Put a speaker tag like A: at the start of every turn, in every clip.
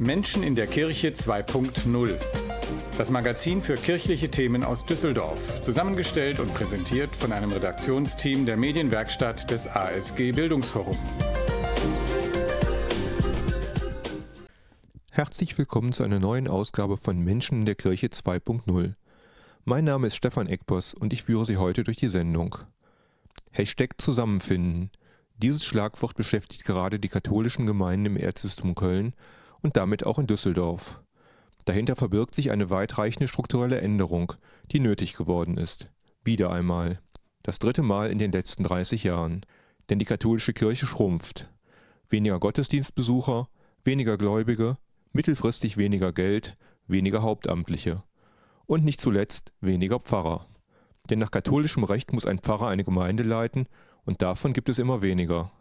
A: Menschen in der Kirche 2.0. Das Magazin für kirchliche Themen aus Düsseldorf, zusammengestellt und präsentiert von einem Redaktionsteam der Medienwerkstatt des ASG Bildungsforum.
B: Herzlich willkommen zu einer neuen Ausgabe von Menschen in der Kirche 2.0. Mein Name ist Stefan Eckboss und ich führe Sie heute durch die Sendung. Hashtag Zusammenfinden. Dieses Schlagwort beschäftigt gerade die katholischen Gemeinden im Erzbistum Köln und damit auch in Düsseldorf. Dahinter verbirgt sich eine weitreichende strukturelle Änderung, die nötig geworden ist. Wieder einmal. Das dritte Mal in den letzten 30 Jahren. Denn die katholische Kirche schrumpft. Weniger Gottesdienstbesucher, weniger Gläubige, mittelfristig weniger Geld, weniger Hauptamtliche. Und nicht zuletzt weniger Pfarrer. Denn nach katholischem Recht muss ein Pfarrer eine Gemeinde leiten und davon gibt es immer weniger.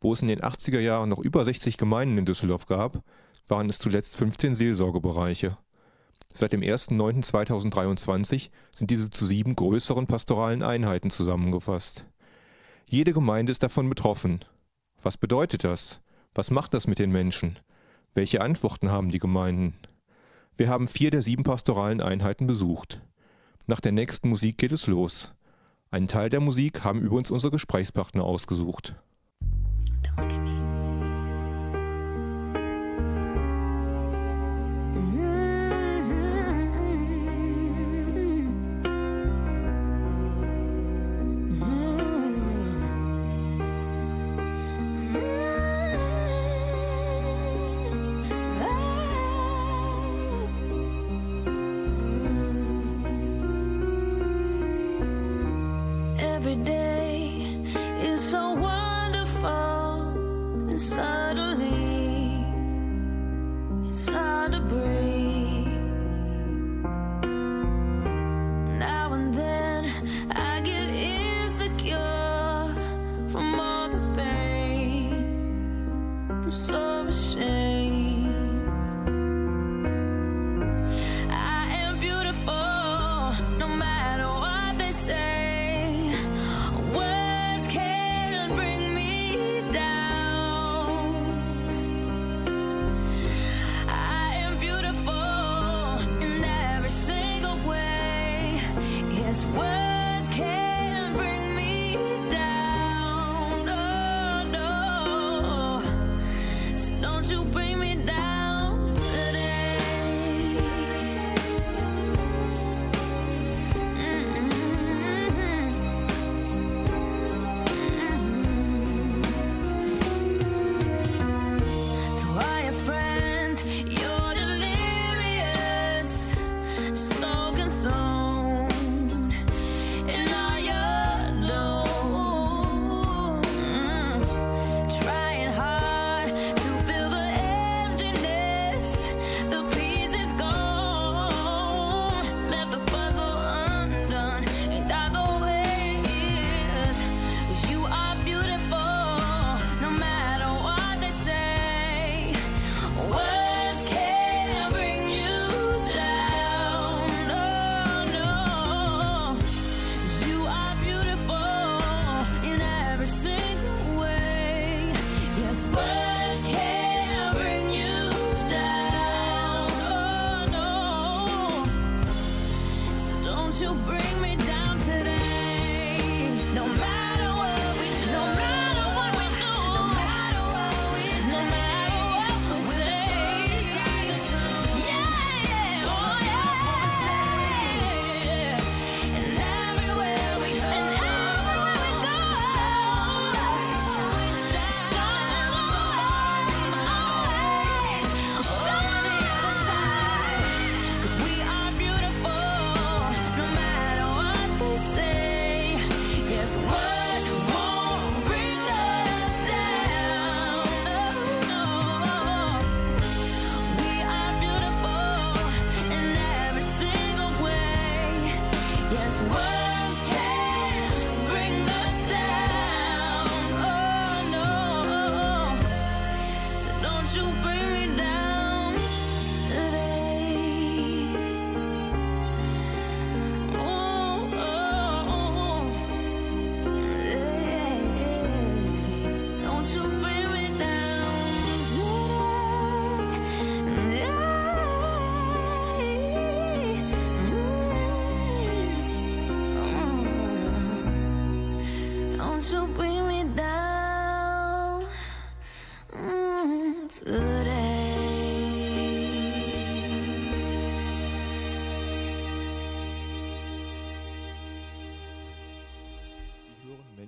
B: Wo es in den 80er Jahren noch über 60 Gemeinden in Düsseldorf gab, waren es zuletzt 15 Seelsorgebereiche. Seit dem 1.9.2023 sind diese zu sieben größeren pastoralen Einheiten zusammengefasst. Jede Gemeinde ist davon betroffen. Was bedeutet das? Was macht das mit den Menschen? Welche Antworten haben die Gemeinden? Wir haben vier der sieben pastoralen Einheiten besucht. Nach der nächsten Musik geht es los. Einen Teil der Musik haben übrigens unsere Gesprächspartner ausgesucht. Don't look at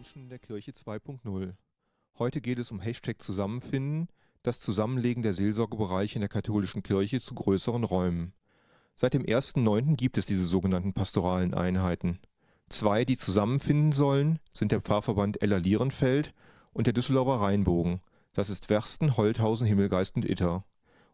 B: Menschen der Kirche 2.0. Heute geht es um Hashtag Zusammenfinden, das Zusammenlegen der Seelsorgebereiche in der katholischen Kirche zu größeren Räumen. Seit dem 1.9. gibt es diese sogenannten pastoralen Einheiten. Zwei, die zusammenfinden sollen, sind der Pfarrverband Eller-Lierenfeld und der Düsseldorfer Rheinbogen. Das ist Wersten, Holthausen, Himmelgeist und Itter.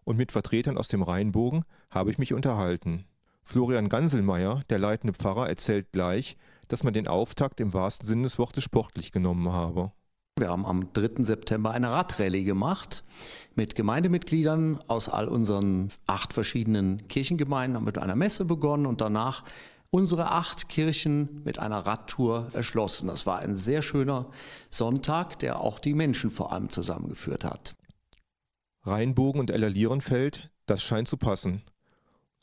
B: Und mit Vertretern aus dem Rheinbogen habe ich mich unterhalten. Florian Ganselmeier, der leitende Pfarrer, erzählt gleich, dass man den Auftakt im wahrsten Sinne des Wortes sportlich genommen habe.
C: Wir haben am 3. September eine Radrallye gemacht mit Gemeindemitgliedern aus all unseren acht verschiedenen Kirchengemeinden, haben mit einer Messe begonnen und danach unsere acht Kirchen mit einer Radtour erschlossen. Das war ein sehr schöner Sonntag, der auch die Menschen vor allem zusammengeführt hat.
B: Rheinbogen und Ellerlierenfeld, das scheint zu passen.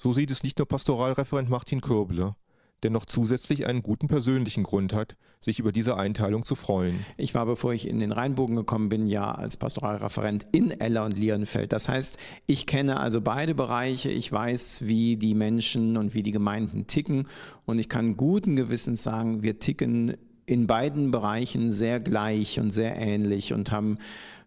B: So sieht es nicht nur Pastoralreferent Martin Kürble der noch zusätzlich einen guten persönlichen Grund hat, sich über diese Einteilung zu freuen.
D: Ich war, bevor ich in den Rheinbogen gekommen bin, ja als Pastoralreferent in Eller und Lierenfeld. Das heißt, ich kenne also beide Bereiche. Ich weiß, wie die Menschen und wie die Gemeinden ticken. Und ich kann guten Gewissens sagen, wir ticken in beiden Bereichen sehr gleich und sehr ähnlich und haben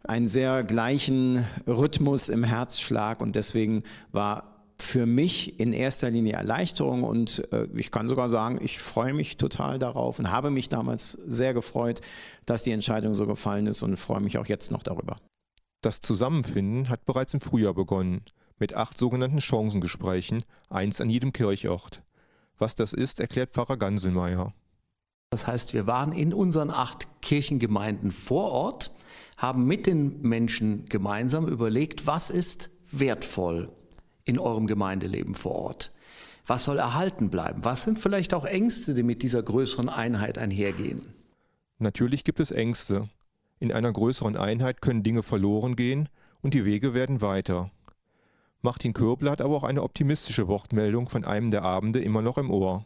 D: einen sehr gleichen Rhythmus im Herzschlag. Und deswegen war für mich in erster Linie Erleichterung und äh, ich kann sogar sagen, ich freue mich total darauf und habe mich damals sehr gefreut, dass die Entscheidung so gefallen ist und freue mich auch jetzt noch darüber.
B: Das Zusammenfinden hat bereits im Frühjahr begonnen, mit acht sogenannten Chancengesprächen, eins an jedem Kirchort. Was das ist, erklärt Pfarrer Ganselmeier.
C: Das heißt, wir waren in unseren acht Kirchengemeinden vor Ort, haben mit den Menschen gemeinsam überlegt, was ist wertvoll, in eurem Gemeindeleben vor Ort? Was soll erhalten bleiben? Was sind vielleicht auch Ängste, die mit dieser größeren Einheit einhergehen?
B: Natürlich gibt es Ängste. In einer größeren Einheit können Dinge verloren gehen und die Wege werden weiter. Martin Körbler hat aber auch eine optimistische Wortmeldung von einem der Abende immer noch im Ohr.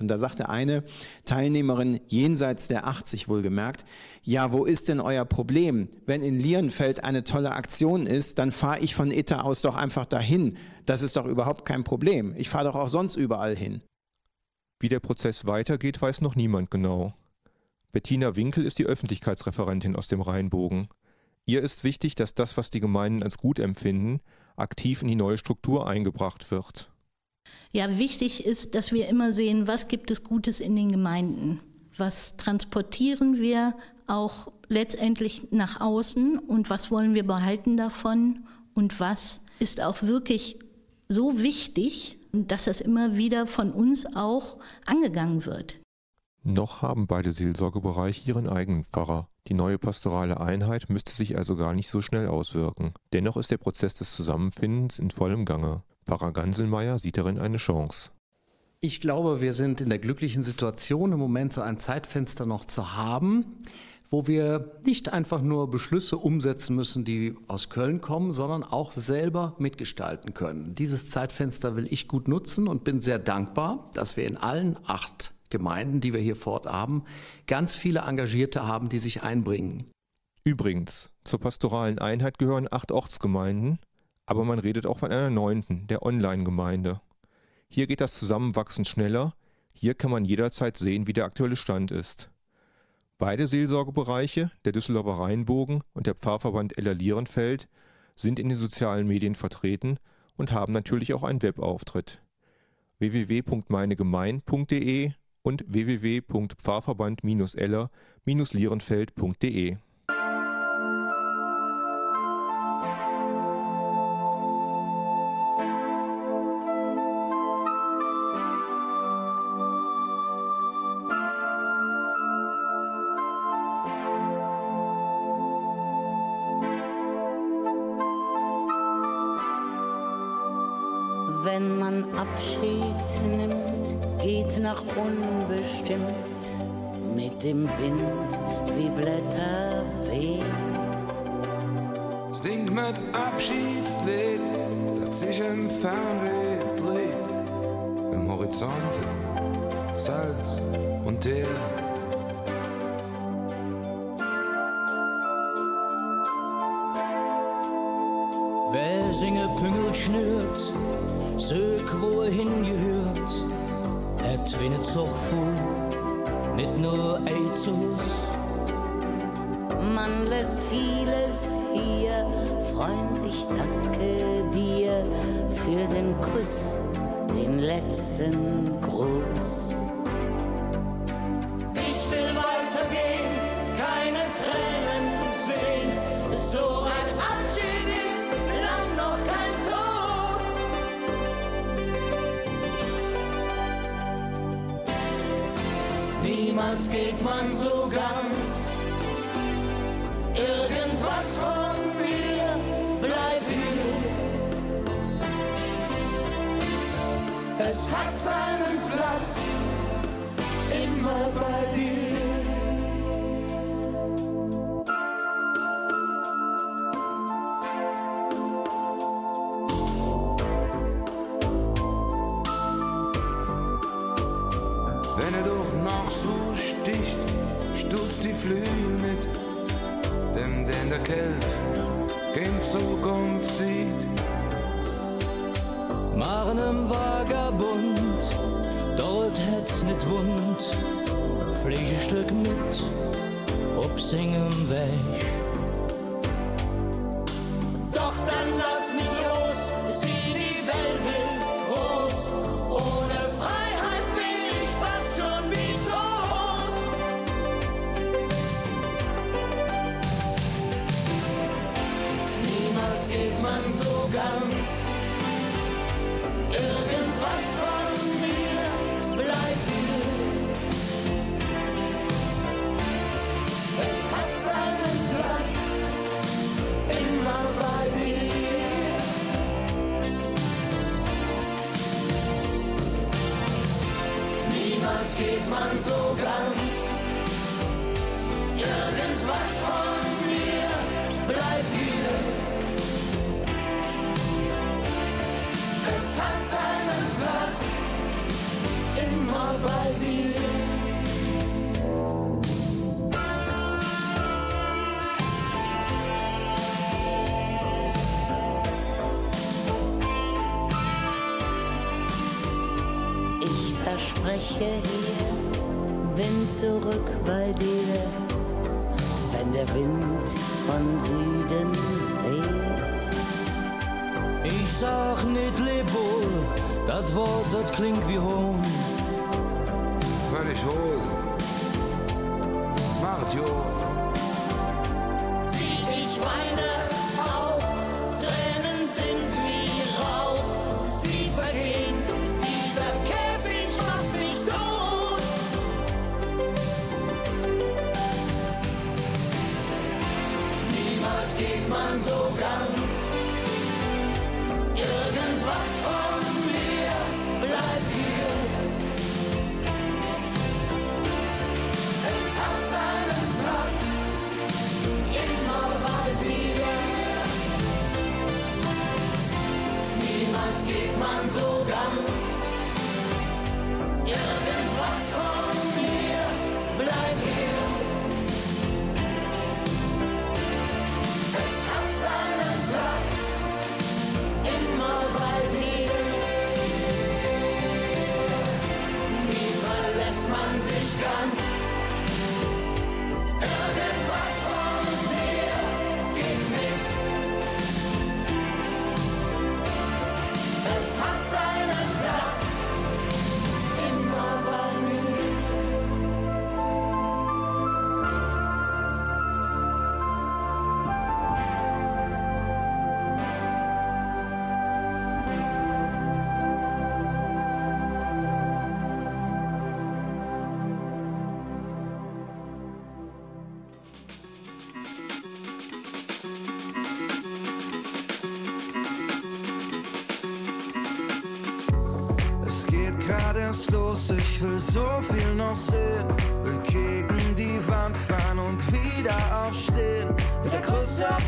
D: Und da sagte eine Teilnehmerin jenseits der 80 wohlgemerkt, ja, wo ist denn euer Problem? Wenn in Lierenfeld eine tolle Aktion ist, dann fahre ich von Itter aus doch einfach dahin. Das ist doch überhaupt kein Problem. Ich fahre doch auch sonst überall hin.
B: Wie der Prozess weitergeht, weiß noch niemand genau. Bettina Winkel ist die Öffentlichkeitsreferentin aus dem Rheinbogen. Ihr ist wichtig, dass das, was die Gemeinden als gut empfinden, aktiv in die neue Struktur eingebracht wird.
E: Ja, wichtig ist, dass wir immer sehen, was gibt es Gutes in den Gemeinden. Was transportieren wir auch letztendlich nach außen und was wollen wir behalten davon und was ist auch wirklich so wichtig, dass das immer wieder von uns auch angegangen wird.
B: Noch haben beide Seelsorgebereiche ihren eigenen Pfarrer. Die neue pastorale Einheit müsste sich also gar nicht so schnell auswirken. Dennoch ist der Prozess des Zusammenfindens in vollem Gange. Pfarrer Ganselmeier sieht darin eine Chance.
C: Ich glaube, wir sind in der glücklichen Situation, im Moment so ein Zeitfenster noch zu haben, wo wir nicht einfach nur Beschlüsse umsetzen müssen, die aus Köln kommen, sondern auch selber mitgestalten können. Dieses Zeitfenster will ich gut nutzen und bin sehr dankbar, dass wir in allen acht Gemeinden, die wir hier fort haben, ganz viele Engagierte haben, die sich einbringen.
B: Übrigens, zur pastoralen Einheit gehören acht Ortsgemeinden, aber man redet auch von einer neunten, der Online-Gemeinde. Hier geht das Zusammenwachsen schneller, hier kann man jederzeit sehen, wie der aktuelle Stand ist. Beide Seelsorgebereiche, der Düsseldorfer Rheinbogen und der Pfarrverband Eller-Lierenfeld, sind in den sozialen Medien vertreten und haben natürlich auch einen Webauftritt. www.meinegemein.de und www.pfarrverband-eller-lierenfeld.de
F: Abschiedslied, das sich im Fernweh dreht. Im Horizont Salz und Teer.
G: Wer singe Püngel schnürt, sög wo er hingehört, hat wie ne Zuchtfu,
H: nicht nur Eizus.
I: Man lässt vieles hier Freund, ich danke dir für den Kuss, den letzten Gruß.
H: Ich will weitergehen, keine Tränen sehen, so ein Abschied ist lang noch kein Tod. Niemals geht man so ganz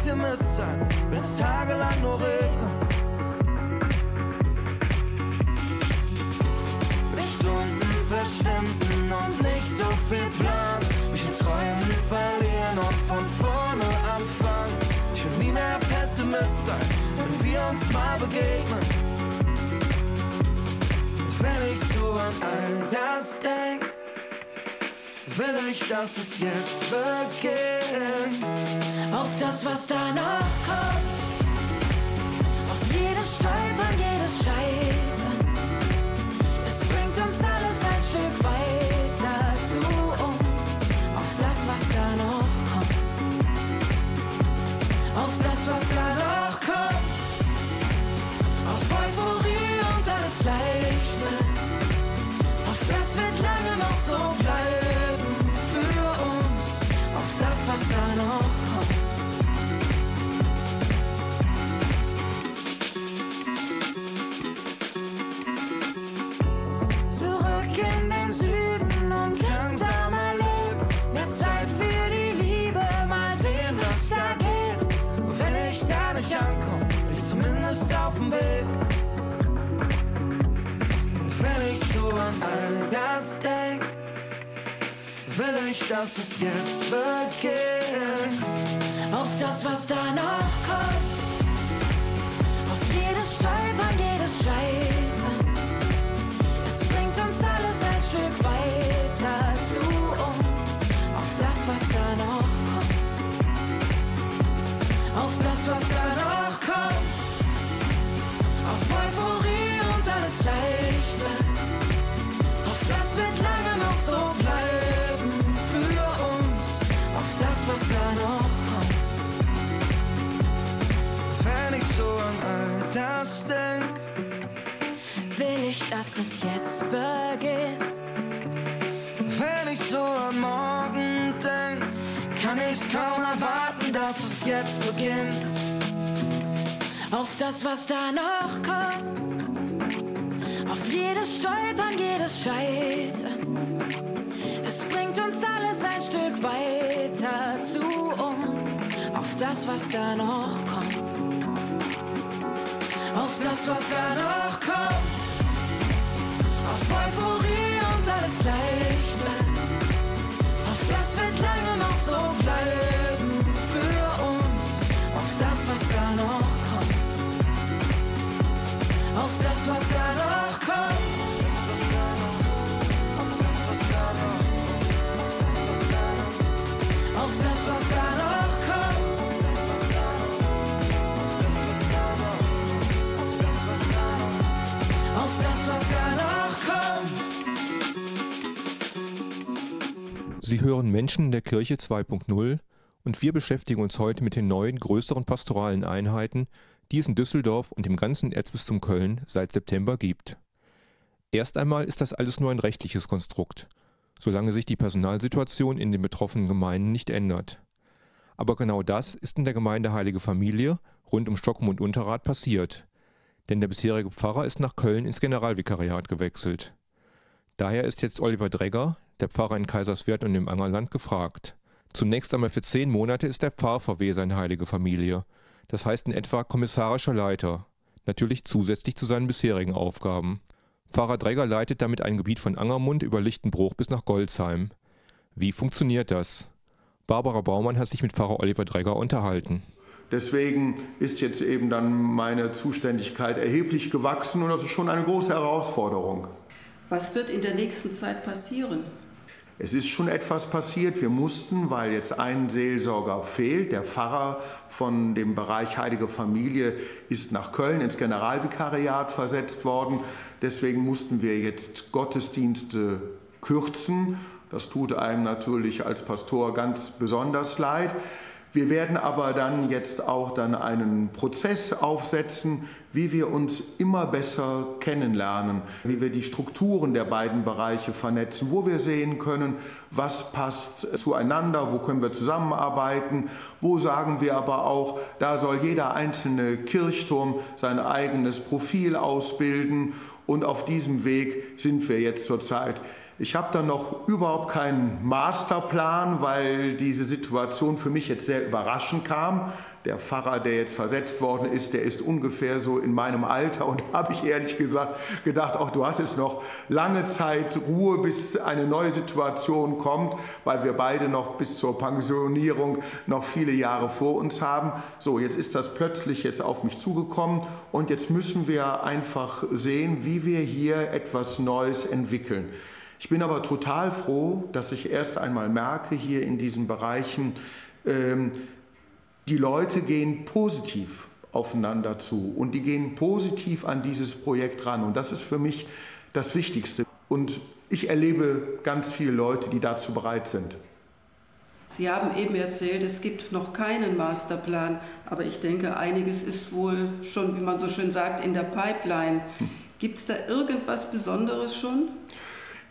J: Optimist sein, wenn es tagelang nur regnet. Stunden verschwinden und nicht so viel Plan. Mich in Träumen verlieren und von vorne anfangen. Ich will nie mehr Pessimist sein, wenn wir uns mal begegnen. Und wenn ich so an all das denke
K: will ich, dass es jetzt beginnt.
L: Auf das, was da noch kommt. Auf jedes Stolpern,
K: will ich, dass es jetzt beginnt.
L: Auf das, was da noch kommt. Auf jedes Stolpern, jedes Scheitern. Noch kommt.
K: Wenn ich so an all das denk,
L: Will ich, dass es jetzt beginnt.
K: wenn ich so an morgen denk, kann ich's kaum erwarten, dass es jetzt beginnt.
L: Auf das, was da noch kommt. Auf jedes Stolpern, jedes Scheitern. Ein Stück weiter zu uns. Auf das, was da noch kommt. Auf das, was da noch kommt. Auf Euphorie und alles Leichte. Auf das wird lange noch so bleiben für uns. Auf das, was da noch kommt. Auf das, was da noch kommt. Auf das, was da noch kommt. Auf das, was da kommt.
B: Sie hören Menschen der Kirche 2.0 und wir beschäftigen uns heute mit den neuen, größeren pastoralen Einheiten, die es in Düsseldorf und im ganzen Erzbistum Köln seit September gibt. Erst einmal ist das alles nur ein rechtliches Konstrukt, solange sich die Personalsituation in den betroffenen Gemeinden nicht ändert. Aber genau das ist in der Gemeinde Heilige Familie rund um Stockholm und Unterrad passiert, denn der bisherige Pfarrer ist nach Köln ins Generalvikariat gewechselt. Daher ist jetzt Oliver Dregger, der Pfarrer in Kaiserswerth und im Angerland, gefragt. Zunächst einmal für zehn Monate ist der Pfarrverweser in Heilige Familie, das heißt in etwa kommissarischer Leiter, natürlich zusätzlich zu seinen bisherigen Aufgaben. Pfarrer Dregger leitet damit ein Gebiet von Angermund über Lichtenbruch bis nach Goldsheim. Wie funktioniert das? Barbara Baumann hat sich mit Pfarrer Oliver Dregger unterhalten.
M: Deswegen ist jetzt eben dann meine Zuständigkeit erheblich gewachsen und das ist schon eine große Herausforderung.
N: Was wird in der nächsten Zeit passieren?
M: Es ist schon etwas passiert. Wir mussten, weil jetzt ein Seelsorger fehlt, der Pfarrer von dem Bereich Heilige Familie ist nach Köln ins Generalvikariat versetzt worden. Deswegen mussten wir jetzt Gottesdienste kürzen. Das tut einem natürlich als Pastor ganz besonders leid. Wir werden aber dann jetzt auch dann einen Prozess aufsetzen, wie wir uns immer besser kennenlernen, wie wir die Strukturen der beiden Bereiche vernetzen, wo wir sehen können, was passt zueinander, wo können wir zusammenarbeiten, wo sagen wir aber auch, da soll jeder einzelne Kirchturm sein eigenes Profil ausbilden und auf diesem Weg sind wir jetzt zurzeit. Ich habe da noch überhaupt keinen Masterplan, weil diese Situation für mich jetzt sehr überraschend kam. Der Pfarrer, der jetzt versetzt worden ist, der ist ungefähr so in meinem Alter und habe ich ehrlich gesagt gedacht, auch du hast jetzt noch lange Zeit Ruhe, bis eine neue Situation kommt, weil wir beide noch bis zur Pensionierung noch viele Jahre vor uns haben. So, jetzt ist das plötzlich jetzt auf mich zugekommen und jetzt müssen wir einfach sehen, wie wir hier etwas Neues entwickeln. Ich bin aber total froh, dass ich erst einmal merke hier in diesen Bereichen, ähm, die Leute gehen positiv aufeinander zu und die gehen positiv an dieses Projekt ran. Und das ist für mich das Wichtigste. Und ich erlebe ganz viele Leute, die dazu bereit sind.
N: Sie haben eben erzählt, es gibt noch keinen Masterplan, aber ich denke, einiges ist wohl schon, wie man so schön sagt, in der Pipeline. Gibt es da irgendwas Besonderes schon?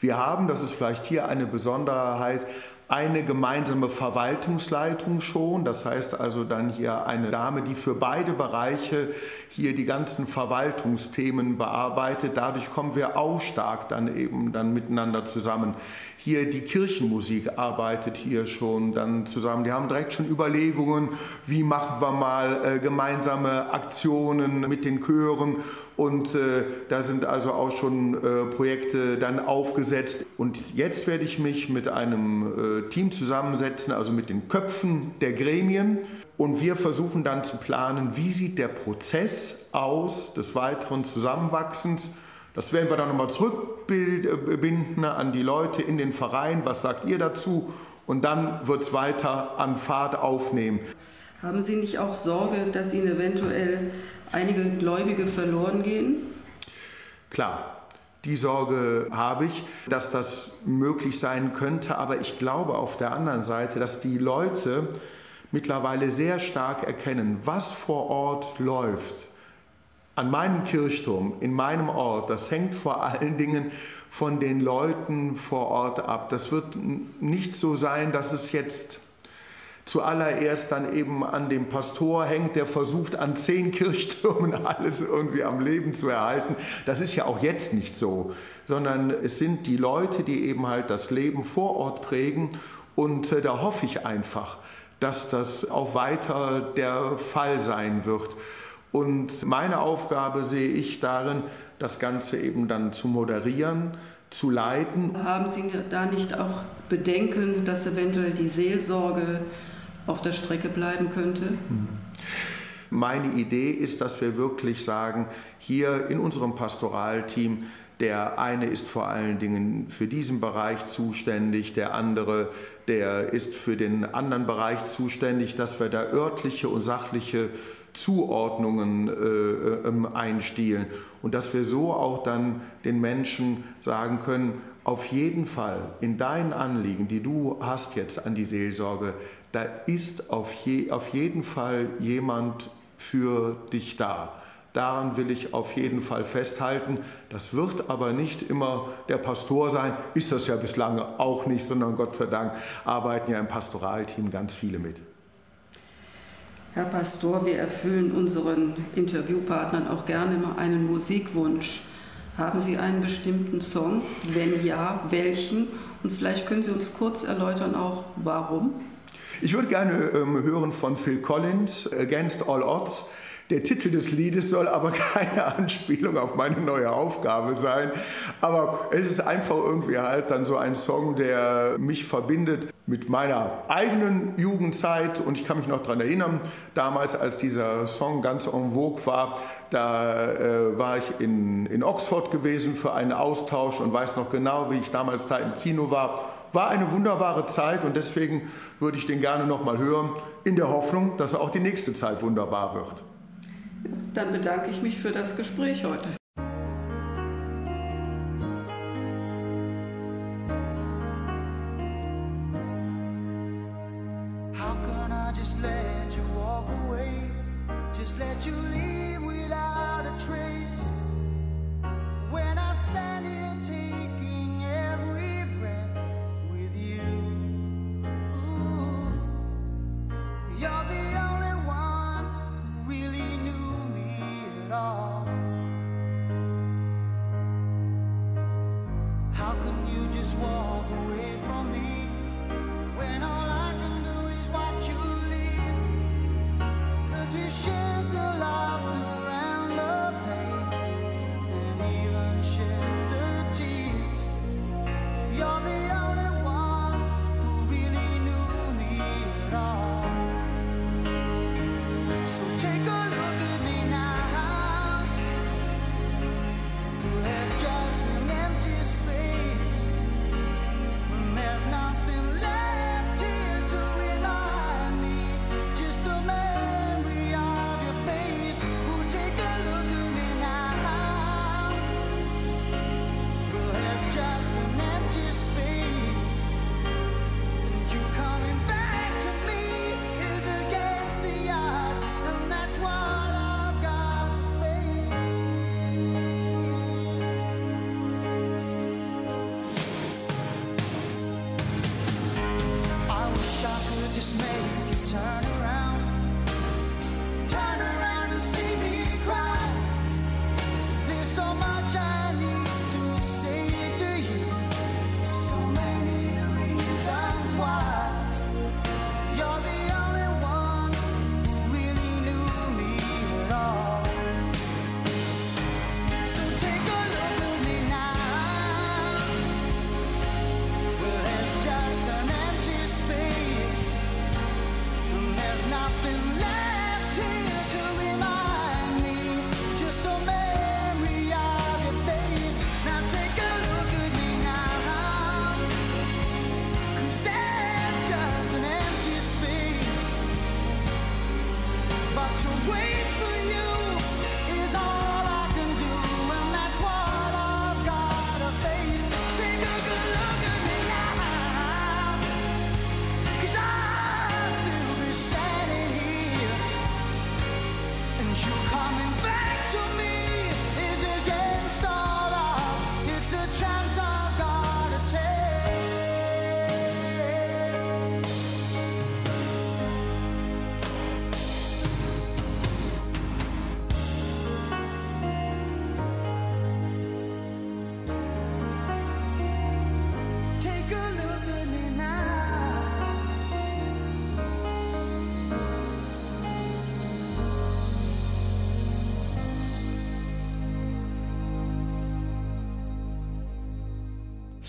M: Wir haben, das ist vielleicht hier eine Besonderheit, eine gemeinsame Verwaltungsleitung schon. Das heißt also dann hier eine Dame, die für beide Bereiche hier die ganzen Verwaltungsthemen bearbeitet. Dadurch kommen wir auch stark dann eben dann miteinander zusammen. Hier die Kirchenmusik arbeitet hier schon dann zusammen. Die haben direkt schon Überlegungen, wie machen wir mal äh, gemeinsame Aktionen mit den Chören. Und äh, da sind also auch schon äh, Projekte dann aufgesetzt. Und jetzt werde ich mich mit einem äh, Team zusammensetzen, also mit den Köpfen der Gremien. Und wir versuchen dann zu planen, wie sieht der Prozess aus des weiteren Zusammenwachsens das werden wir dann nochmal zurückbinden an die Leute in den Verein. Was sagt ihr dazu? Und dann wird es weiter an Fahrt aufnehmen.
N: Haben Sie nicht auch Sorge, dass Ihnen eventuell einige Gläubige verloren gehen?
M: Klar, die Sorge habe ich, dass das möglich sein könnte. Aber ich glaube auf der anderen Seite, dass die Leute mittlerweile sehr stark erkennen, was vor Ort läuft an meinem Kirchturm, in meinem Ort, das hängt vor allen Dingen von den Leuten vor Ort ab. Das wird nicht so sein, dass es jetzt zuallererst dann eben an dem Pastor hängt, der versucht an zehn Kirchtürmen alles irgendwie am Leben zu erhalten. Das ist ja auch jetzt nicht so, sondern es sind die Leute, die eben halt das Leben vor Ort prägen und äh, da hoffe ich einfach, dass das auch weiter der Fall sein wird. Und meine Aufgabe sehe ich darin, das Ganze eben dann zu moderieren, zu leiten.
N: Haben Sie da nicht auch Bedenken, dass eventuell die Seelsorge auf der Strecke bleiben könnte? Hm.
M: Meine Idee ist, dass wir wirklich sagen, hier in unserem Pastoralteam, der eine ist vor allen Dingen für diesen Bereich zuständig, der andere, der ist für den anderen Bereich zuständig, dass wir da örtliche und sachliche Zuordnungen äh, ähm, einstielen und dass wir so auch dann den Menschen sagen können, auf jeden Fall in deinen Anliegen, die du hast jetzt an die Seelsorge, da ist auf, je, auf jeden Fall jemand für dich da. Daran will ich auf jeden Fall festhalten. Das wird aber nicht immer der Pastor sein, ist das ja bislang auch nicht, sondern Gott sei Dank arbeiten ja im Pastoralteam ganz viele mit.
N: Herr Pastor, wir erfüllen unseren Interviewpartnern auch gerne mal einen Musikwunsch. Haben Sie einen bestimmten Song? Wenn ja, welchen? Und vielleicht können Sie uns kurz erläutern auch, warum?
M: Ich würde gerne ähm, hören von Phil Collins, Against All Odds. Der Titel des Liedes soll aber keine Anspielung auf meine neue Aufgabe sein. Aber es ist einfach irgendwie halt dann so ein Song, der mich verbindet mit meiner eigenen Jugendzeit. Und ich kann mich noch daran erinnern, damals, als dieser Song ganz en vogue war, da äh, war ich in, in Oxford gewesen für einen Austausch und weiß noch genau, wie ich damals da im Kino war. War eine wunderbare Zeit und deswegen würde ich den gerne nochmal hören, in der Hoffnung, dass auch die nächste Zeit wunderbar wird.
N: Dann bedanke ich mich für das Gespräch heute.
K: How can I just let you walk away? Just let you leave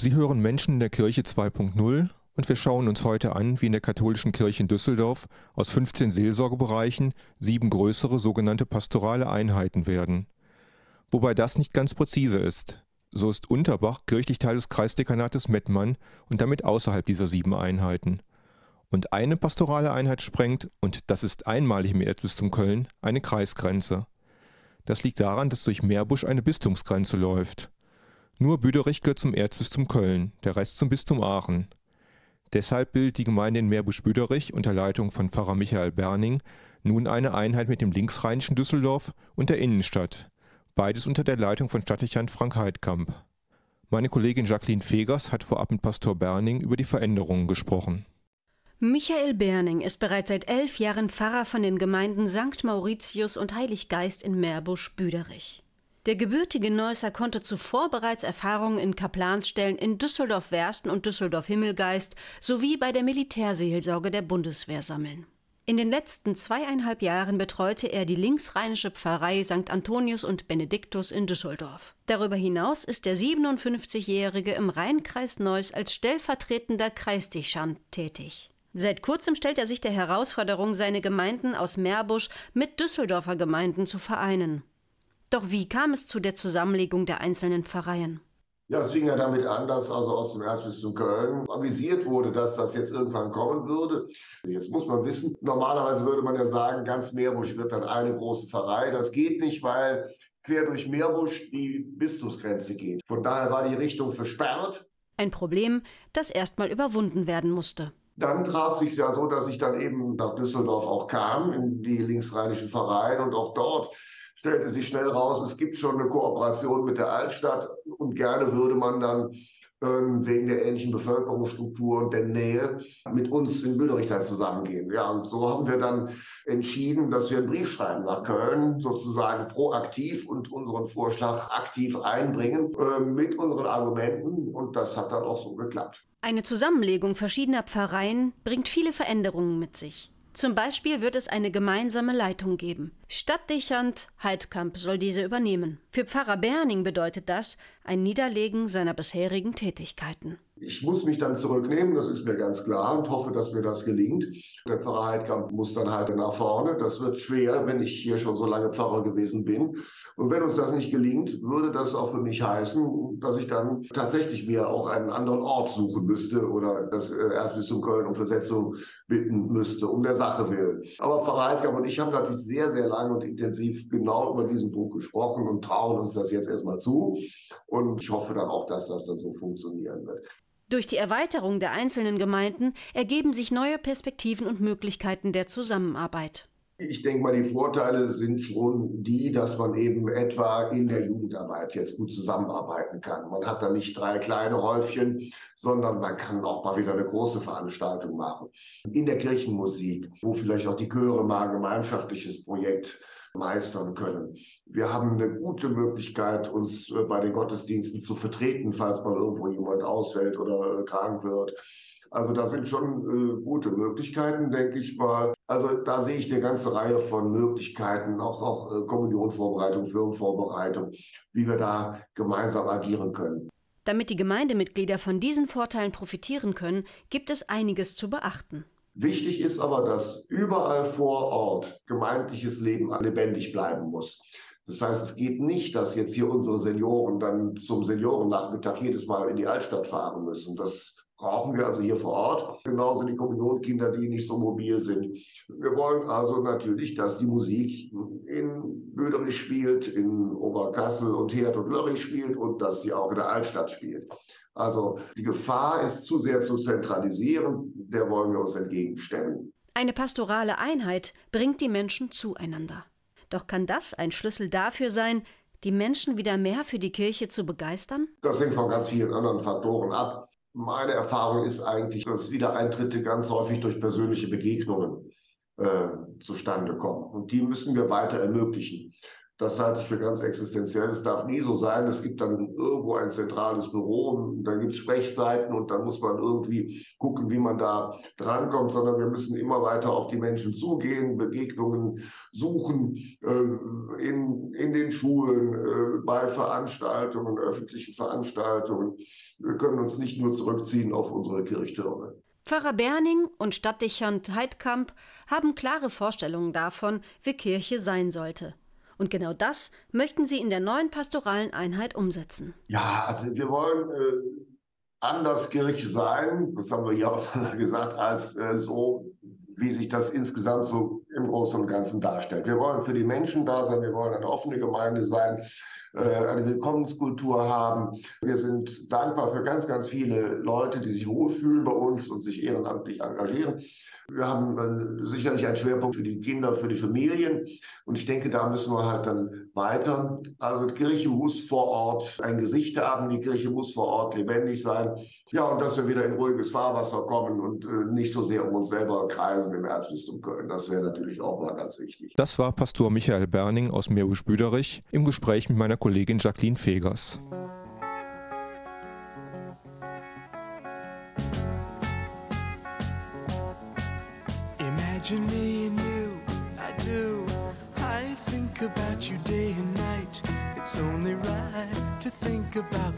B: Sie hören Menschen in der Kirche 2.0 und wir schauen uns heute an, wie in der katholischen Kirche in Düsseldorf aus 15 Seelsorgebereichen sieben größere sogenannte pastorale Einheiten werden. Wobei das nicht ganz präzise ist. So ist Unterbach kirchlich Teil des Kreisdekanates Mettmann und damit außerhalb dieser sieben Einheiten. Und eine pastorale Einheit sprengt, und das ist einmalig im Erzbistum Köln, eine Kreisgrenze. Das liegt daran, dass durch Meerbusch eine Bistumsgrenze läuft. Nur Büderich gehört zum Erzbistum Köln, der Rest zum Bistum Aachen. Deshalb bildet die Gemeinde in Meerbusch-Büderich unter Leitung von Pfarrer Michael Berning nun eine Einheit mit dem linksrheinischen Düsseldorf und der Innenstadt, beides unter der Leitung von Stadtdechant Frank Heidkamp. Meine Kollegin Jacqueline Fegers hat vorab mit Pastor Berning über die Veränderungen gesprochen.
O: Michael Berning ist bereits seit elf Jahren Pfarrer von den Gemeinden St. Mauritius und Heiliggeist in Meerbusch-Büderich. Der gebürtige Neusser konnte zuvor bereits Erfahrungen in Kaplansstellen in Düsseldorf-Wersten und Düsseldorf-Himmelgeist sowie bei der Militärseelsorge der Bundeswehr sammeln. In den letzten zweieinhalb Jahren betreute er die linksrheinische Pfarrei St. Antonius und Benediktus in Düsseldorf. Darüber hinaus ist der 57-Jährige im Rheinkreis Neuss als stellvertretender Kreisdechant tätig. Seit kurzem stellt er sich der Herausforderung, seine Gemeinden aus Meerbusch mit Düsseldorfer Gemeinden zu vereinen. Doch wie kam es zu der Zusammenlegung der einzelnen Pfarreien?
P: Ja, es fing ja damit an, dass also aus dem Erzbistum Köln avisiert wurde, dass das jetzt irgendwann kommen würde. Jetzt muss man wissen, normalerweise würde man ja sagen, ganz Meerbusch wird dann eine große Pfarrei. Das geht nicht, weil quer durch Meerbusch die Bistumsgrenze geht. Von daher war die Richtung versperrt.
O: Ein Problem, das erstmal überwunden werden musste.
P: Dann traf sich ja so, dass ich dann eben nach Düsseldorf auch kam, in die linksrheinischen Pfarreien und auch dort stellte sich schnell raus, es gibt schon eine Kooperation mit der Altstadt und gerne würde man dann ähm, wegen der ähnlichen Bevölkerungsstruktur und der Nähe mit uns in Bülderich dann zusammengehen. Ja, und so haben wir dann entschieden, dass wir einen Brief schreiben nach Köln, sozusagen proaktiv und unseren Vorschlag aktiv einbringen äh, mit unseren Argumenten und das hat dann auch so geklappt.
O: Eine Zusammenlegung verschiedener Pfarreien bringt viele Veränderungen mit sich. Zum Beispiel wird es eine gemeinsame Leitung geben. Stadtdechant Heidkamp soll diese übernehmen. Für Pfarrer Berning bedeutet das ein Niederlegen seiner bisherigen Tätigkeiten.
P: Ich muss mich dann zurücknehmen, das ist mir ganz klar und hoffe, dass mir das gelingt. Der Pfarrer Heidkamp muss dann halt nach vorne. Das wird schwer, wenn ich hier schon so lange Pfarrer gewesen bin. Und wenn uns das nicht gelingt, würde das auch für mich heißen, dass ich dann tatsächlich mir auch einen anderen Ort suchen müsste oder das äh, Erzbistum Köln um Versetzung bitten müsste, um der Sache willen. Aber Pfarrer Heidkamp und ich haben natürlich sehr, sehr lange und intensiv genau über diesen Buch gesprochen und trauen uns das jetzt erstmal zu. Und ich hoffe dann auch, dass das dann so funktionieren wird.
O: Durch die Erweiterung der einzelnen Gemeinden ergeben sich neue Perspektiven und Möglichkeiten der Zusammenarbeit.
P: Ich denke mal, die Vorteile sind schon die, dass man eben etwa in der Jugendarbeit jetzt gut zusammenarbeiten kann. Man hat da nicht drei kleine Häufchen, sondern man kann auch mal wieder eine große Veranstaltung machen. In der Kirchenmusik, wo vielleicht auch die Chöre mal ein gemeinschaftliches Projekt meistern können. Wir haben eine gute Möglichkeit, uns äh, bei den Gottesdiensten zu vertreten, falls mal irgendwo jemand ausfällt oder äh, krank wird. Also da sind schon äh, gute Möglichkeiten, denke ich mal. Also da sehe ich eine ganze Reihe von Möglichkeiten, auch, auch äh, Kommunionvorbereitung, Firmenvorbereitung, wie wir da gemeinsam agieren können.
O: Damit die Gemeindemitglieder von diesen Vorteilen profitieren können, gibt es einiges zu beachten.
P: Wichtig ist aber, dass überall vor Ort gemeindliches Leben lebendig bleiben muss. Das heißt, es geht nicht, dass jetzt hier unsere Senioren dann zum Seniorennachmittag jedes Mal in die Altstadt fahren müssen. Das brauchen wir also hier vor Ort. Genauso die Kommunionkinder, die nicht so mobil sind. Wir wollen also natürlich, dass die Musik in Böderich spielt, in Oberkassel und Herd und Lörrich spielt und dass sie auch in der Altstadt spielt. Also die Gefahr ist zu sehr zu zentralisieren, der wollen wir uns entgegenstemmen.
O: Eine pastorale Einheit bringt die Menschen zueinander. Doch kann das ein Schlüssel dafür sein, die Menschen wieder mehr für die Kirche zu begeistern?
P: Das hängt von ganz vielen anderen Faktoren ab. Meine Erfahrung ist eigentlich, dass Wiedereintritte ganz häufig durch persönliche Begegnungen äh, zustande kommen. Und die müssen wir weiter ermöglichen. Das halte ich für ganz existenziell. Es darf nie so sein, es gibt dann irgendwo ein zentrales Büro und dann gibt es Sprechzeiten und dann muss man irgendwie gucken, wie man da drankommt, sondern wir müssen immer weiter auf die Menschen zugehen, Begegnungen suchen äh, in, in den Schulen, äh, bei Veranstaltungen, öffentlichen Veranstaltungen. Wir können uns nicht nur zurückziehen auf unsere Kirchtürme.
O: Pfarrer Berning und Stadtdechant Heidkamp haben klare Vorstellungen davon, wie Kirche sein sollte. Und genau das möchten sie in der neuen pastoralen Einheit umsetzen.
P: Ja, also wir wollen äh, anders Kirche sein, das haben wir ja auch gesagt, als äh, so, wie sich das insgesamt so im Großen und Ganzen darstellt. Wir wollen für die Menschen da sein, wir wollen eine offene Gemeinde sein, eine Willkommenskultur haben. Wir sind dankbar für ganz, ganz viele Leute, die sich wohlfühlen bei uns und sich ehrenamtlich engagieren. Wir haben äh, sicherlich einen Schwerpunkt für die Kinder, für die Familien. Und ich denke, da müssen wir halt dann weiter. Also die Kirche muss vor Ort ein Gesicht haben. Die Kirche muss vor Ort lebendig sein. Ja, und dass wir wieder in ruhiges Fahrwasser kommen und äh, nicht so sehr um uns selber kreisen im Erzbistum Köln. Das wäre natürlich auch mal ganz wichtig.
B: Das war Pastor Michael Berning aus Meerbusch-Büderich im Gespräch mit meiner Kollegin Jacqueline Fegers.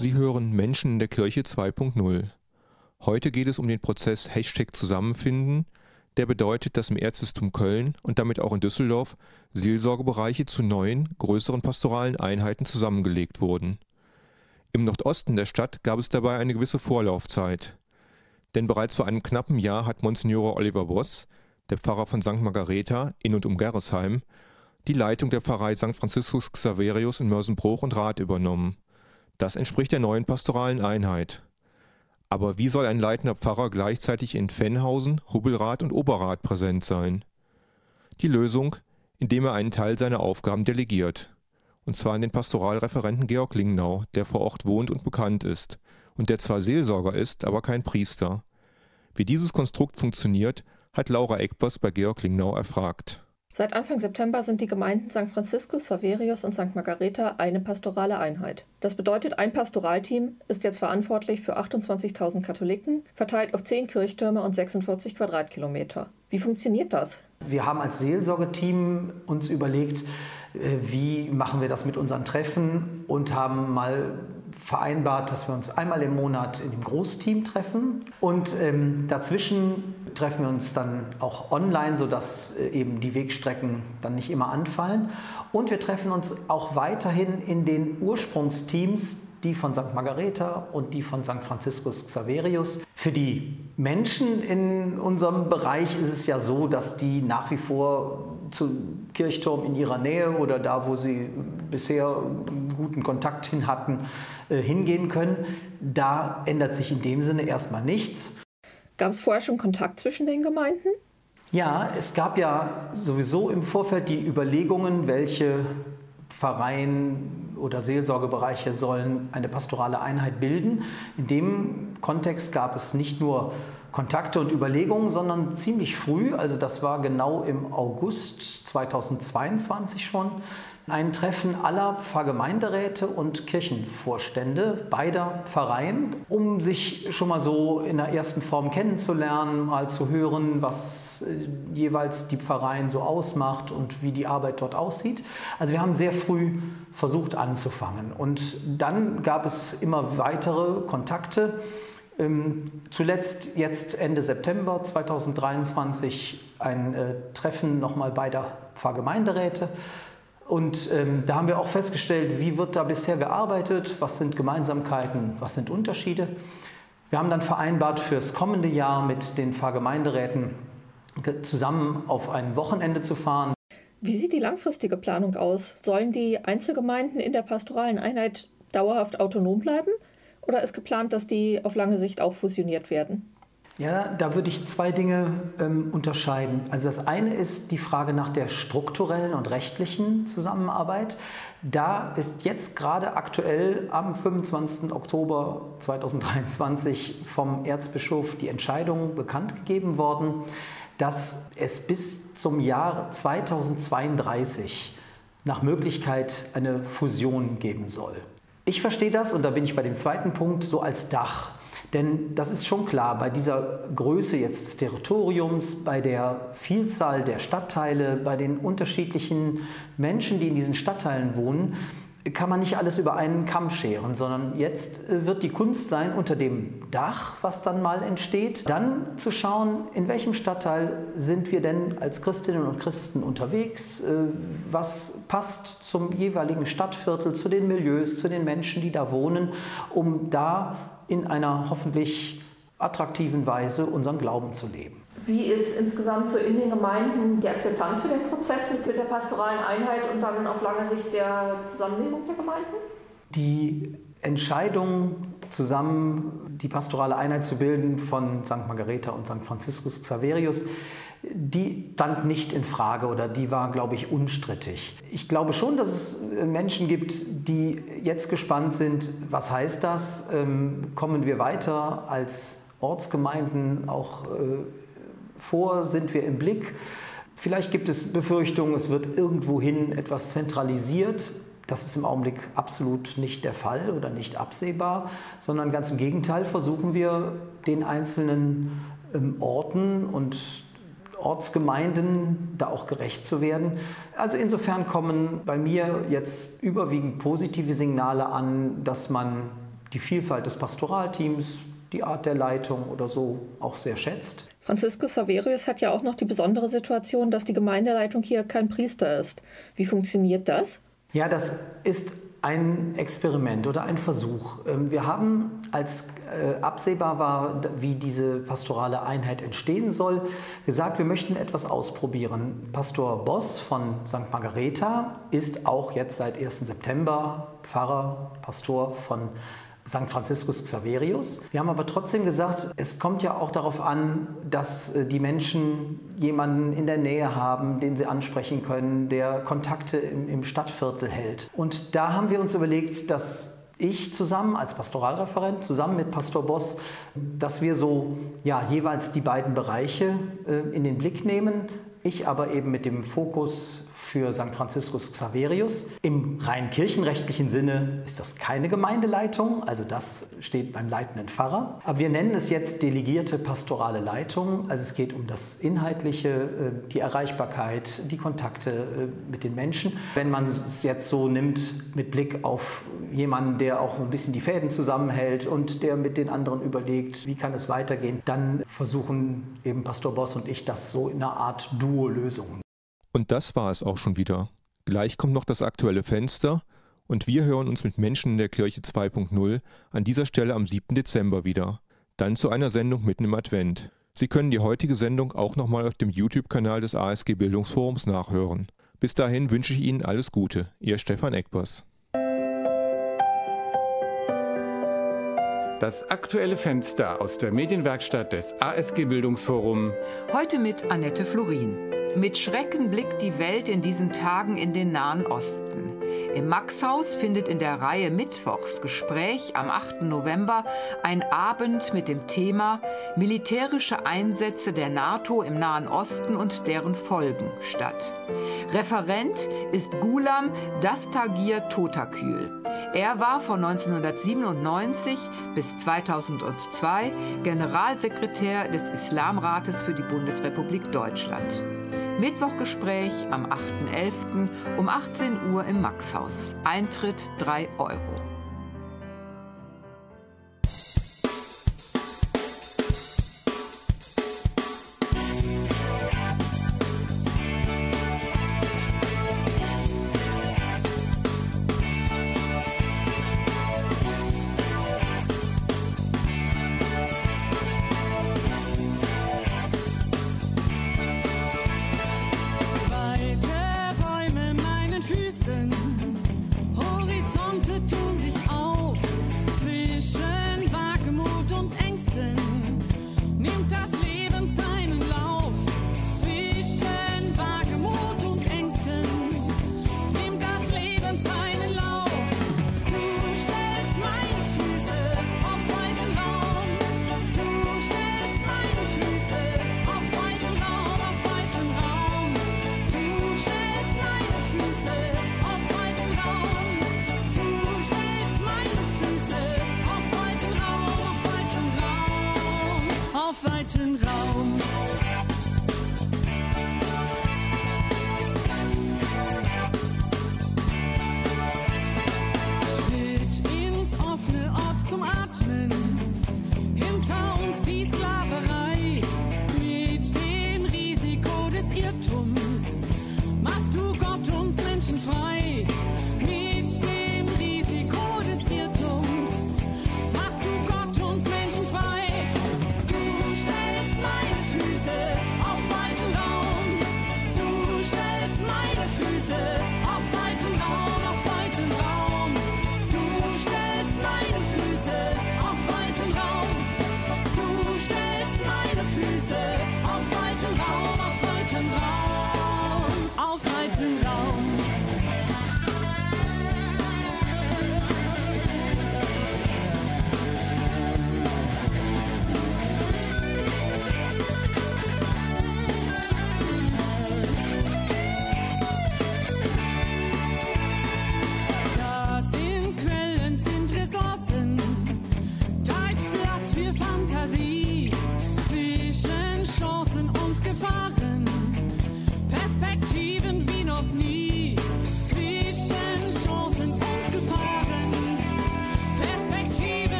B: Sie hören Menschen in der Kirche 2.0. Heute geht es um den Prozess Zusammenfinden, der bedeutet, dass im Erzbistum Köln und damit auch in Düsseldorf Seelsorgebereiche zu neuen, größeren pastoralen Einheiten zusammengelegt wurden. Im Nordosten der Stadt gab es dabei eine gewisse Vorlaufzeit. Denn bereits vor einem knappen Jahr hat Monsignore Oliver Boss, der Pfarrer von St. Margareta in und um Gerresheim, die Leitung der Pfarrei St. Franziskus Xaverius in Mörsenbruch und Rath übernommen. Das entspricht der neuen pastoralen Einheit. Aber wie soll ein leitender Pfarrer gleichzeitig in Fennhausen, Hubbelrath und Oberrath präsent sein? Die Lösung, indem er einen Teil seiner Aufgaben delegiert. Und zwar an den Pastoralreferenten Georg Lingnau, der vor Ort wohnt und bekannt ist und der zwar Seelsorger ist, aber kein Priester. Wie dieses Konstrukt funktioniert, hat Laura Eckbers bei Georg Lingnau erfragt.
Q: Seit Anfang September sind die Gemeinden St. Franziskus, Saverius und St. Margareta eine pastorale Einheit. Das bedeutet, ein Pastoralteam ist jetzt verantwortlich für 28.000 Katholiken, verteilt auf 10 Kirchtürme und 46 Quadratkilometer. Wie funktioniert das?
R: Wir haben als Seelsorgeteam uns überlegt, äh, wie machen wir das mit unseren Treffen und haben mal vereinbart, dass wir uns einmal im Monat in dem Großteam treffen und ähm, dazwischen treffen wir uns dann auch online, sodass äh, eben die Wegstrecken dann nicht immer anfallen. Und wir treffen uns auch weiterhin in den Ursprungsteams, die von St. Margareta und die von St. Franziskus Xaverius. Für die Menschen in unserem Bereich ist es ja so, dass die nach wie vor zum Kirchturm in ihrer Nähe oder da, wo sie bisher guten Kontakt hin hatten, äh, hingehen können. Da ändert sich in dem Sinne erstmal nichts.
Q: Gab es vorher schon Kontakt zwischen den Gemeinden?
R: Ja, es gab ja sowieso im Vorfeld die Überlegungen, welche Pfarreien oder Seelsorgebereiche sollen eine pastorale Einheit bilden. In dem Kontext gab es nicht nur Kontakte und Überlegungen, sondern ziemlich früh, also das war genau im August 2022 schon, ein Treffen aller Pfarrgemeinderäte und Kirchenvorstände beider Pfarreien, um sich schon mal so in der ersten Form kennenzulernen, mal zu hören, was äh, jeweils die Pfarreien so ausmacht und wie die Arbeit dort aussieht. Also wir haben sehr früh versucht anzufangen und dann gab es immer weitere Kontakte. Ähm, zuletzt jetzt Ende September 2023 ein äh, Treffen nochmal beider Pfarrgemeinderäte und ähm, da haben wir auch festgestellt, wie wird da bisher gearbeitet, was sind Gemeinsamkeiten, was sind Unterschiede. Wir haben dann vereinbart, fürs kommende Jahr mit den Pfarrgemeinderäten zusammen auf ein Wochenende zu fahren.
Q: Wie sieht die langfristige Planung aus? Sollen die Einzelgemeinden in der pastoralen Einheit dauerhaft autonom bleiben? Oder ist geplant, dass die auf lange Sicht auch fusioniert werden?
R: Ja, da würde ich zwei Dinge ähm, unterscheiden. Also das eine ist die Frage nach der strukturellen und rechtlichen Zusammenarbeit. Da ist jetzt gerade aktuell am 25. Oktober 2023 vom Erzbischof die Entscheidung bekannt gegeben worden, dass es bis zum Jahr 2032 nach Möglichkeit eine Fusion geben soll. Ich verstehe das, und da bin ich bei dem zweiten Punkt, so als Dach. Denn das ist schon klar, bei dieser Größe jetzt des Territoriums, bei der Vielzahl der Stadtteile, bei den unterschiedlichen Menschen, die in diesen Stadtteilen wohnen, kann man nicht alles über einen Kamm scheren, sondern jetzt äh, wird die Kunst sein, unter dem Dach, was dann mal entsteht, dann zu schauen, in welchem Stadtteil sind wir denn als Christinnen und Christen unterwegs, äh, was passt zum jeweiligen Stadtviertel, zu den Milieus, zu den Menschen, die da wohnen, um da in einer hoffentlich attraktiven Weise unseren Glauben zu leben.
Q: Wie ist insgesamt so in den Gemeinden die Akzeptanz für den Prozess mit der pastoralen Einheit und dann auf lange Sicht der Zusammenlegung der Gemeinden?
R: Die Entscheidung, zusammen die pastorale Einheit zu bilden von St. Margareta und St. Franziskus Xaverius, die stand nicht in Frage oder die war, glaube ich, unstrittig. Ich glaube schon, dass es Menschen gibt, die jetzt gespannt sind, was heißt das? Ähm, kommen wir weiter als Ortsgemeinden auch äh, vor? Sind wir im Blick? Vielleicht gibt es Befürchtungen, es wird irgendwohin etwas zentralisiert. Das ist im Augenblick absolut nicht der Fall oder nicht absehbar, sondern ganz im Gegenteil versuchen wir den einzelnen ähm, Orten und Ortsgemeinden da auch gerecht zu werden. Also insofern kommen bei mir jetzt überwiegend positive Signale an, dass man die Vielfalt des Pastoralteams die Art der Leitung oder so auch sehr schätzt.
Q: Franziskus Saverius hat ja auch noch die besondere Situation, dass die Gemeindeleitung hier kein Priester ist. Wie funktioniert das?
R: Ja, das ist ein Experiment oder ein Versuch. Ähm, wir haben, als äh, absehbar war, wie diese pastorale Einheit entstehen soll, gesagt, wir möchten etwas ausprobieren. Pastor Boss von St. Margareta ist auch jetzt seit 1. September Pfarrer, Pastor von St. Franziskus Xaverius. Wir haben aber trotzdem gesagt, es kommt ja auch darauf an, dass äh, die Menschen jemanden in der Nähe haben, den sie ansprechen können, der Kontakte im, Stadtviertel hält. Und da haben wir uns überlegt, dass ich zusammen als Pastoralreferent, zusammen mit Pastor Boss, dass wir so ja, jeweils die beiden Bereiche äh, in den Blick nehmen. Ich aber eben mit dem Fokus für St. Franziskus Xaverius. Im rein kirchenrechtlichen Sinne ist das keine Gemeindeleitung, also das steht beim leitenden Pfarrer. Aber wir nennen es jetzt delegierte pastorale Leitung. Also es geht um das Inhaltliche, äh, die Erreichbarkeit, die Kontakte äh, mit den Menschen. Wenn man es jetzt so nimmt mit Blick auf jemanden, der auch ein bisschen die Fäden zusammenhält und der mit den anderen überlegt, wie kann es weitergehen, dann versuchen eben Pastor Boss und ich das so in einer Art Duo-Lösung.
B: Und das war es auch schon wieder. Gleich kommt noch das aktuelle Fenster und wir hören uns mit Menschen in der Kirche 2.0 an dieser Stelle am 7. Dezember wieder. Dann zu einer Sendung mitten im Advent. Sie können die heutige Sendung auch nochmal auf dem YouTube-Kanal des ASG Bildungsforums nachhören. Bis dahin wünsche ich Ihnen alles Gute. Ihr Stefan Eckbers.
A: Das aktuelle Fenster aus der Medienwerkstatt des ASG Bildungsforum.
S: Heute mit Annette Florin. Mit Schrecken blickt die Welt in diesen Tagen in den Nahen Osten. Im Maxhaus findet in der Reihe Mittwochsgespräch am 8. November ein Abend mit dem Thema Militärische Einsätze der NATO im Nahen Osten und deren Folgen statt. Referent ist Gulam Dastagir Totakül. Er war von 1997 bis 2002 Generalsekretär des Islamrates für die Bundesrepublik Deutschland. Mittwochgespräch am 8.11. um 18 Uhr im Maxhaus. Eintritt 3 Euro.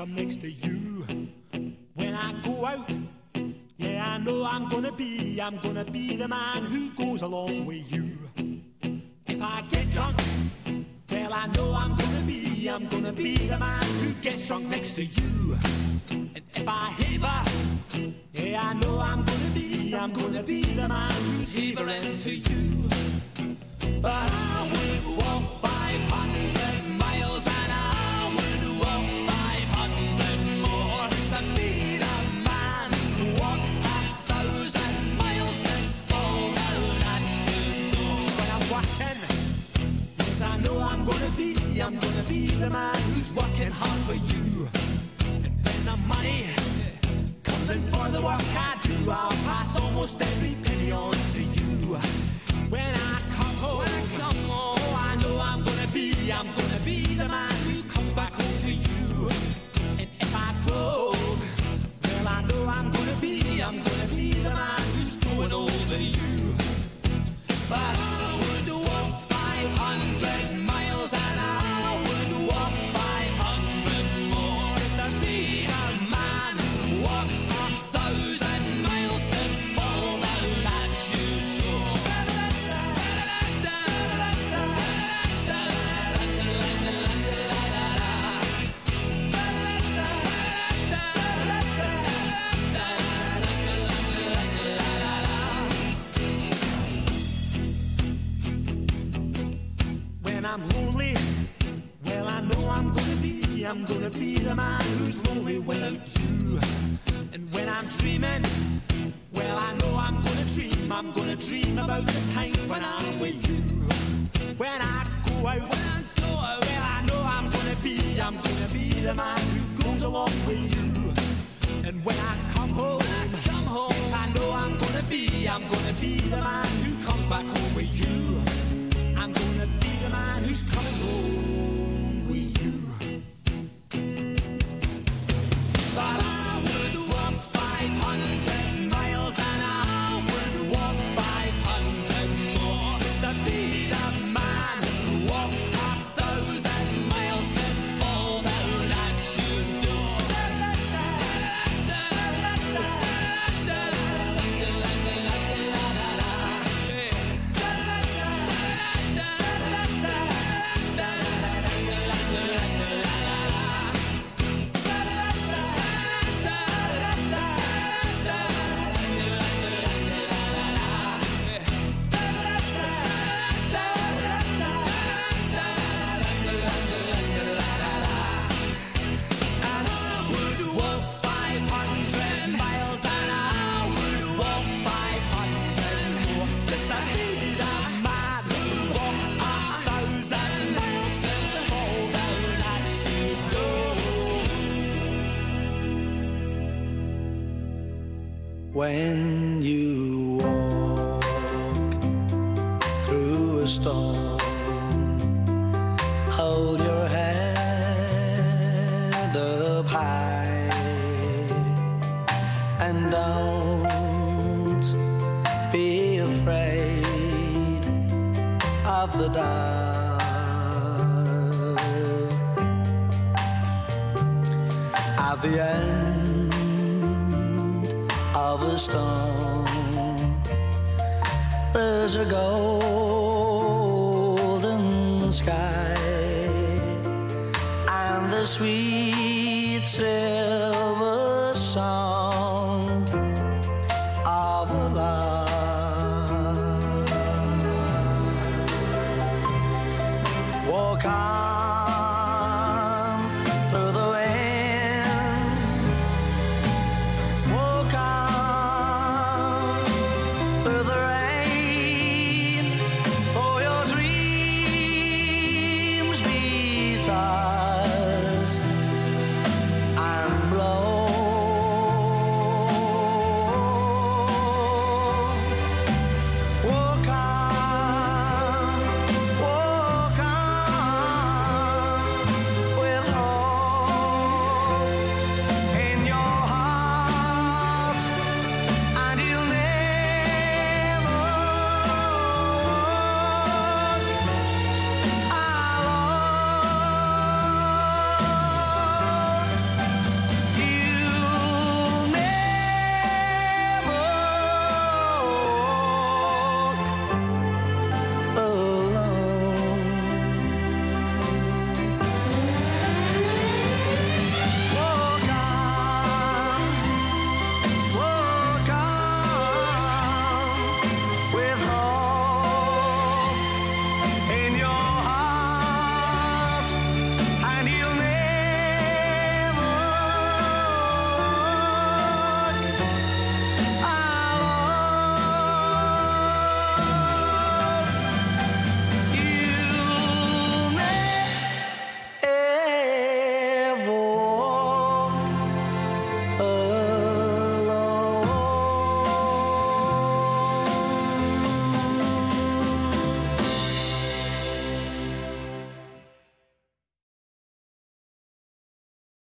H: I'm next to you. When I go out, yeah, I know I'm gonna be, I'm gonna be